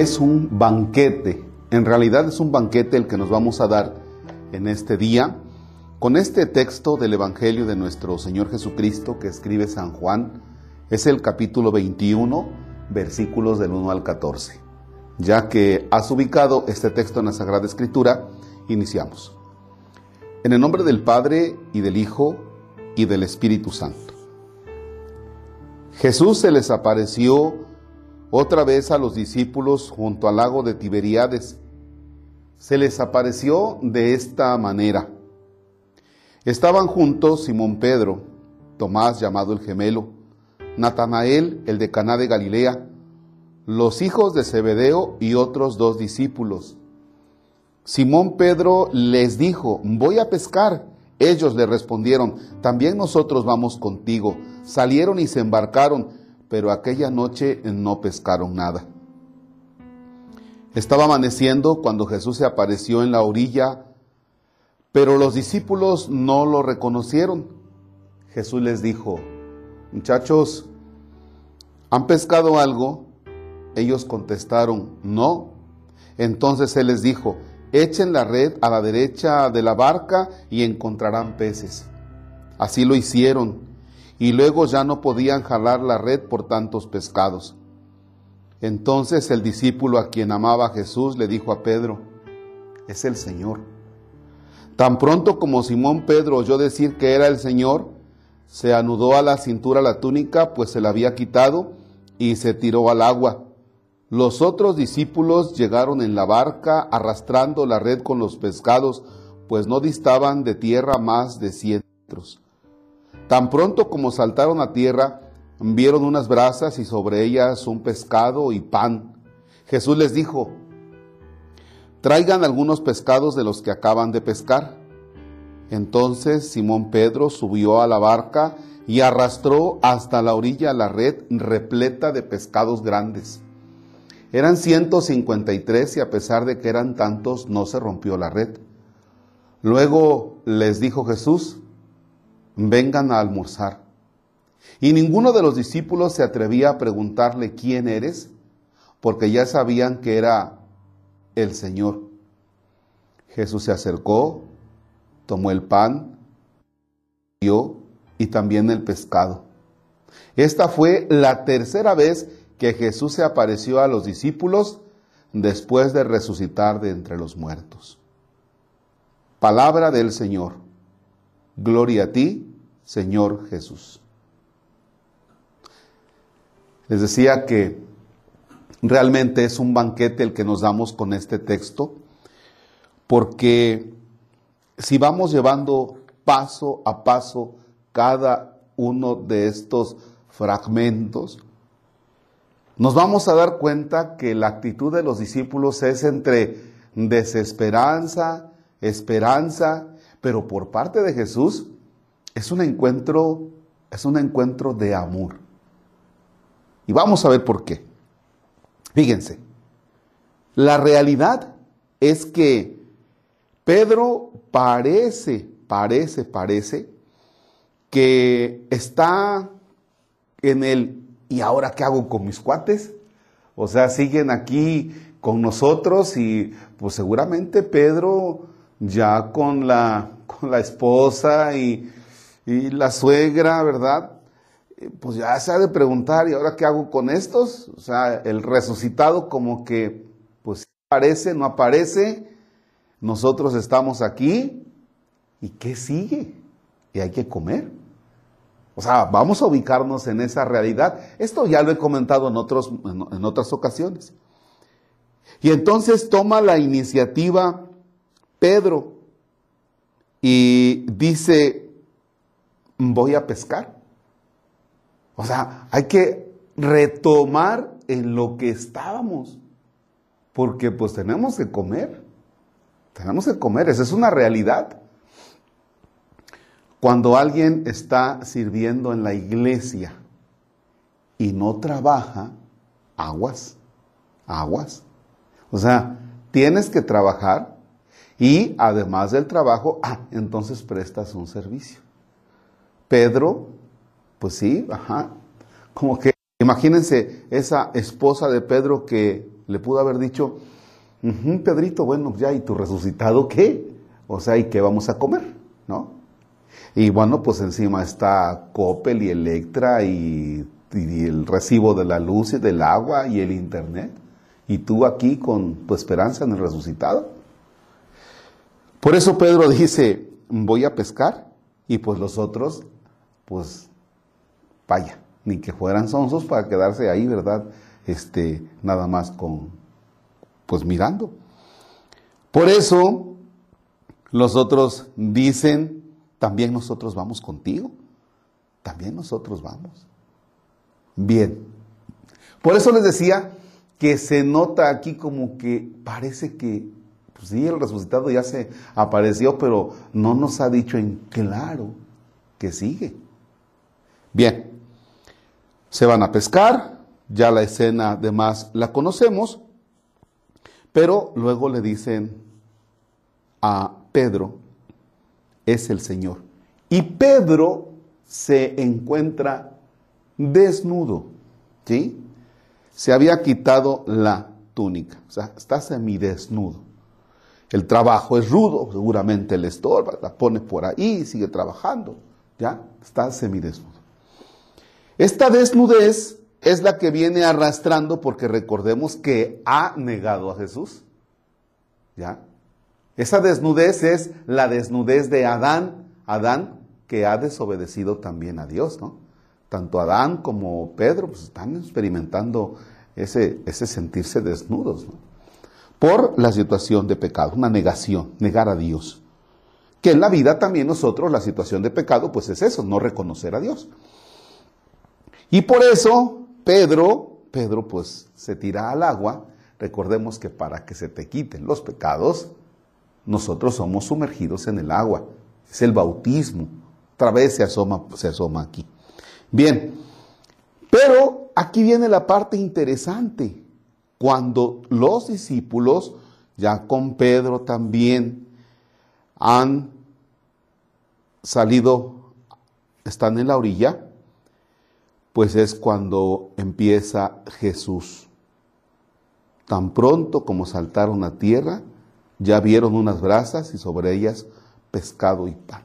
es un banquete. En realidad es un banquete el que nos vamos a dar en este día con este texto del Evangelio de nuestro Señor Jesucristo que escribe San Juan. Es el capítulo 21, versículos del 1 al 14. Ya que has ubicado este texto en la Sagrada Escritura, iniciamos. En el nombre del Padre y del Hijo y del Espíritu Santo. Jesús se les apareció otra vez a los discípulos junto al lago de Tiberíades. Se les apareció de esta manera. Estaban juntos Simón Pedro, Tomás llamado el gemelo, Natanael el de Caná de Galilea, los hijos de Zebedeo y otros dos discípulos. Simón Pedro les dijo, voy a pescar. Ellos le respondieron, también nosotros vamos contigo. Salieron y se embarcaron pero aquella noche no pescaron nada. Estaba amaneciendo cuando Jesús se apareció en la orilla, pero los discípulos no lo reconocieron. Jesús les dijo, muchachos, ¿han pescado algo? Ellos contestaron, no. Entonces Él les dijo, echen la red a la derecha de la barca y encontrarán peces. Así lo hicieron y luego ya no podían jalar la red por tantos pescados. Entonces el discípulo a quien amaba Jesús le dijo a Pedro, es el Señor. Tan pronto como Simón Pedro oyó decir que era el Señor, se anudó a la cintura la túnica, pues se la había quitado, y se tiró al agua. Los otros discípulos llegaron en la barca arrastrando la red con los pescados, pues no distaban de tierra más de cien metros. Tan pronto como saltaron a tierra, vieron unas brasas y sobre ellas un pescado y pan. Jesús les dijo, traigan algunos pescados de los que acaban de pescar. Entonces Simón Pedro subió a la barca y arrastró hasta la orilla la red repleta de pescados grandes. Eran 153 y a pesar de que eran tantos, no se rompió la red. Luego les dijo Jesús, vengan a almorzar. Y ninguno de los discípulos se atrevía a preguntarle quién eres, porque ya sabían que era el Señor. Jesús se acercó, tomó el pan, dio y también el pescado. Esta fue la tercera vez que Jesús se apareció a los discípulos después de resucitar de entre los muertos. Palabra del Señor. Gloria a ti, Señor Jesús. Les decía que realmente es un banquete el que nos damos con este texto, porque si vamos llevando paso a paso cada uno de estos fragmentos, nos vamos a dar cuenta que la actitud de los discípulos es entre desesperanza, esperanza pero por parte de Jesús es un encuentro, es un encuentro de amor. Y vamos a ver por qué. Fíjense, la realidad es que Pedro parece, parece, parece que está en el ¿y ahora qué hago con mis cuates? O sea, siguen aquí con nosotros y pues seguramente Pedro ya con la, con la esposa y, la suegra, ¿verdad? Eh, pues ya se ha de preguntar, ¿y ahora qué hago con estos? O sea, el resucitado como que, pues aparece, no aparece, nosotros estamos aquí, ¿y qué sigue? Y hay que comer. O sea, vamos a ubicarnos en esa realidad. Esto ya lo he comentado en, otros, en otras ocasiones. Y entonces toma la iniciativa Pedro y dice, voy a pescar. O sea, hay que retomar en lo que estábamos, porque pues tenemos que comer, tenemos que comer, esa es una realidad. Cuando alguien está sirviendo en la iglesia y no trabaja, aguas, aguas. O sea, tienes que trabajar y además del trabajo, ah, entonces prestas un servicio. Pedro, pues sí, ajá, como que imagínense esa esposa de Pedro que Le pudo haber dicho, Pedrito, bueno, ya, ¿y tu resucitado qué? O sea, ¿y qué vamos a comer? ¿No? Y bueno, pues encima está Coppel y Electra y, y, el recibo de la luz y del agua y el internet. Y tú aquí con tu esperanza en el resucitado. Por eso Pedro dice, voy a pescar y pues los otros, pues vaya, ni que fueran sonsos para quedarse ahí, ¿verdad? Este, nada más con, pues mirando. Por eso los otros dicen, también nosotros vamos contigo, también nosotros vamos. Bien, por eso les decía que se nota aquí como que parece que, pues sí, el resucitado ya se apareció, pero no nos ha dicho en claro que sigue. Bien, se van a pescar, ya la escena además la conocemos, pero luego le dicen a Pedro, es el Señor. Y Pedro se encuentra desnudo, ¿sí? Se había quitado la túnica, o sea, está semidesnudo. El trabajo es rudo, seguramente le estorba, la pone por ahí, sigue trabajando, ¿ya? Está semidesnudo. Esta desnudez es la que viene arrastrando porque recordemos que ha negado a Jesús. ¿Ya? Esa desnudez es la desnudez de Adán, Adán que ha desobedecido también a Dios, ¿no? Tanto Adán como Pedro pues, están experimentando ese, ese sentirse desnudos, ¿no? Por la situación de pecado, una negación, negar a Dios. Que en la vida también nosotros la situación de pecado pues es eso, no reconocer a Dios. Y por eso Pedro, Pedro pues se tira al agua. Recordemos que para que se te quiten los pecados, nosotros somos sumergidos en el agua. Es el bautismo. Otra vez se asoma, se asoma aquí. Bien, pero aquí viene la parte interesante. Cuando los discípulos, ya con Pedro también, han salido, están en la orilla, pues es cuando empieza Jesús. Tan pronto como saltaron a tierra, ya vieron unas brasas y sobre ellas pescado y pan.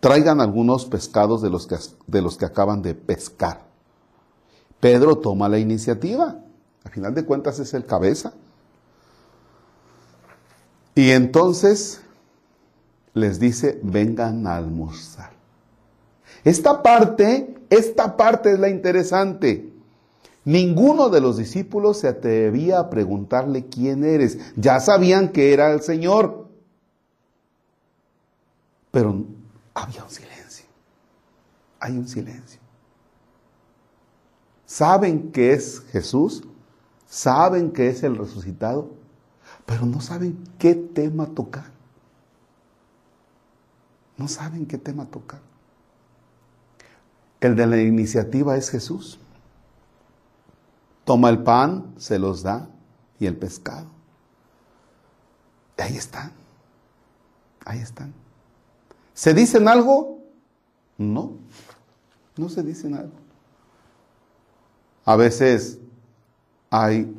Traigan algunos pescados de los que, de los que acaban de pescar. Pedro toma la iniciativa. Al final de cuentas es el cabeza. Y entonces les dice, vengan a almorzar. Esta parte, esta parte es la interesante. Ninguno de los discípulos se atrevía a preguntarle quién eres. Ya sabían que era el Señor. Pero había un silencio. Hay un silencio. Saben que es Jesús, saben que es el resucitado, pero no saben qué tema tocar. No saben qué tema tocar. El de la iniciativa es Jesús. Toma el pan, se los da, y el pescado. Ahí están. Ahí están. ¿Se dicen algo? No, no se dicen algo. A veces hay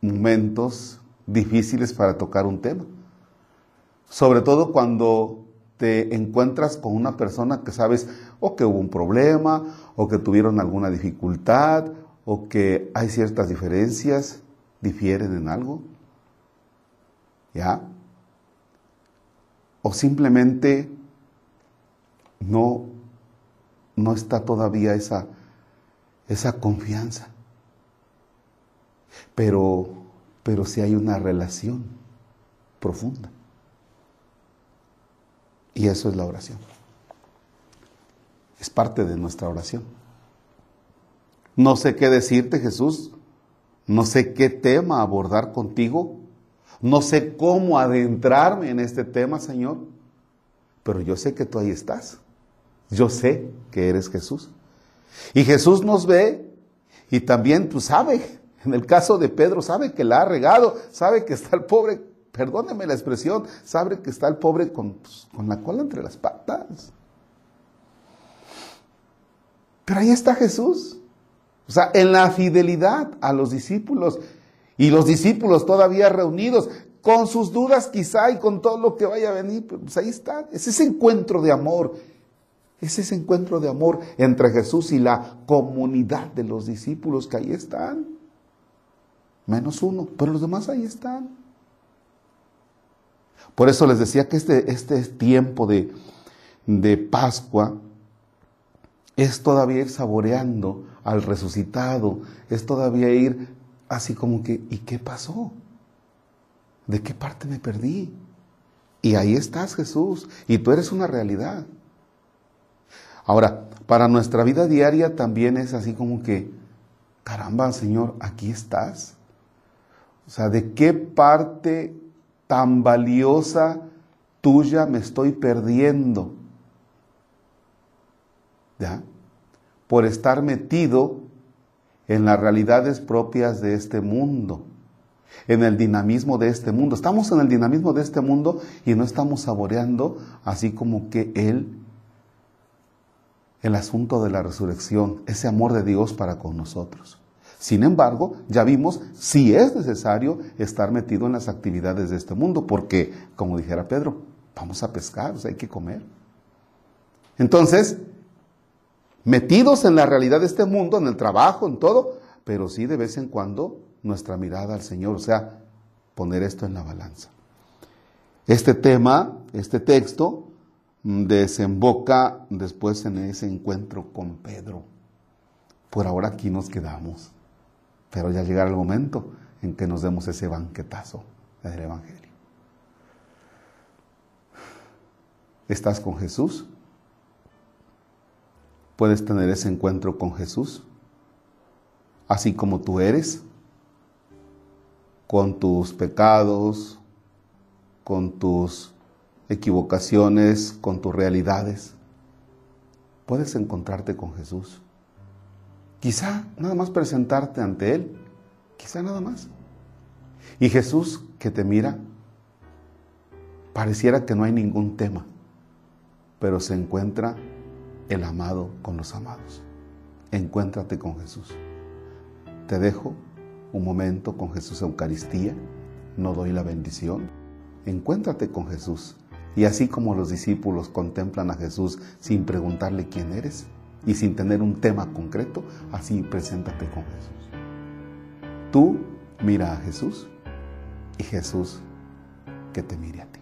momentos difíciles para tocar un tema. Sobre todo cuando te encuentras con una persona que sabes o que hubo un problema, o que tuvieron alguna dificultad, o que hay ciertas diferencias, difieren en algo. ¿Ya? O simplemente no, no está todavía esa, esa confianza. Pero, pero sí hay una relación profunda. Y eso es la oración. Es parte de nuestra oración. No sé qué decirte, Jesús. No sé qué tema abordar contigo. No sé cómo adentrarme en este tema, Señor. Pero yo sé que tú ahí estás. Yo sé que eres Jesús. Y Jesús nos ve y también tú sabes, en el caso de Pedro, sabe que la ha regado, sabe que está el pobre perdóneme la expresión, sabe que está el pobre con, pues, con la cola entre las patas. Pero ahí está Jesús. O sea, en la fidelidad a los discípulos. Y los discípulos todavía reunidos, con sus dudas quizá y con todo lo que vaya a venir, pues ahí está. Es ese encuentro de amor. Es ese encuentro de amor entre Jesús y la comunidad de los discípulos que ahí están. Menos uno, pero los demás ahí están. Por eso les decía que este, este tiempo de, de Pascua es todavía ir saboreando al resucitado, es todavía ir así como que, ¿y qué pasó? ¿De qué parte me perdí? Y ahí estás Jesús, y tú eres una realidad. Ahora, para nuestra vida diaria también es así como que, caramba, Señor, aquí estás. O sea, ¿de qué parte tan valiosa tuya me estoy perdiendo? ¿Ya? Por estar metido en las realidades propias de este mundo, en el dinamismo de este mundo. Estamos en el dinamismo de este mundo y no estamos saboreando así como que Él, el asunto de la resurrección, ese amor de Dios para con nosotros. Sin embargo, ya vimos si es necesario estar metido en las actividades de este mundo, porque, como dijera Pedro, vamos a pescar, o sea, hay que comer. Entonces, metidos en la realidad de este mundo, en el trabajo, en todo, pero sí de vez en cuando nuestra mirada al Señor, o sea, poner esto en la balanza. Este tema, este texto, desemboca después en ese encuentro con Pedro. Por ahora aquí nos quedamos. Pero ya llegará el momento en que nos demos ese banquetazo del Evangelio. ¿Estás con Jesús? ¿Puedes tener ese encuentro con Jesús? Así como tú eres, con tus pecados, con tus equivocaciones, con tus realidades. Puedes encontrarte con Jesús. Quizá nada más presentarte ante Él, quizá nada más. Y Jesús que te mira, pareciera que no hay ningún tema, pero se encuentra el amado con los amados. Encuéntrate con Jesús. Te dejo un momento con Jesús Eucaristía, no doy la bendición. Encuéntrate con Jesús. Y así como los discípulos contemplan a Jesús sin preguntarle quién eres, y sin tener un tema concreto, así preséntate con Jesús. Tú mira a Jesús y Jesús que te mire a ti.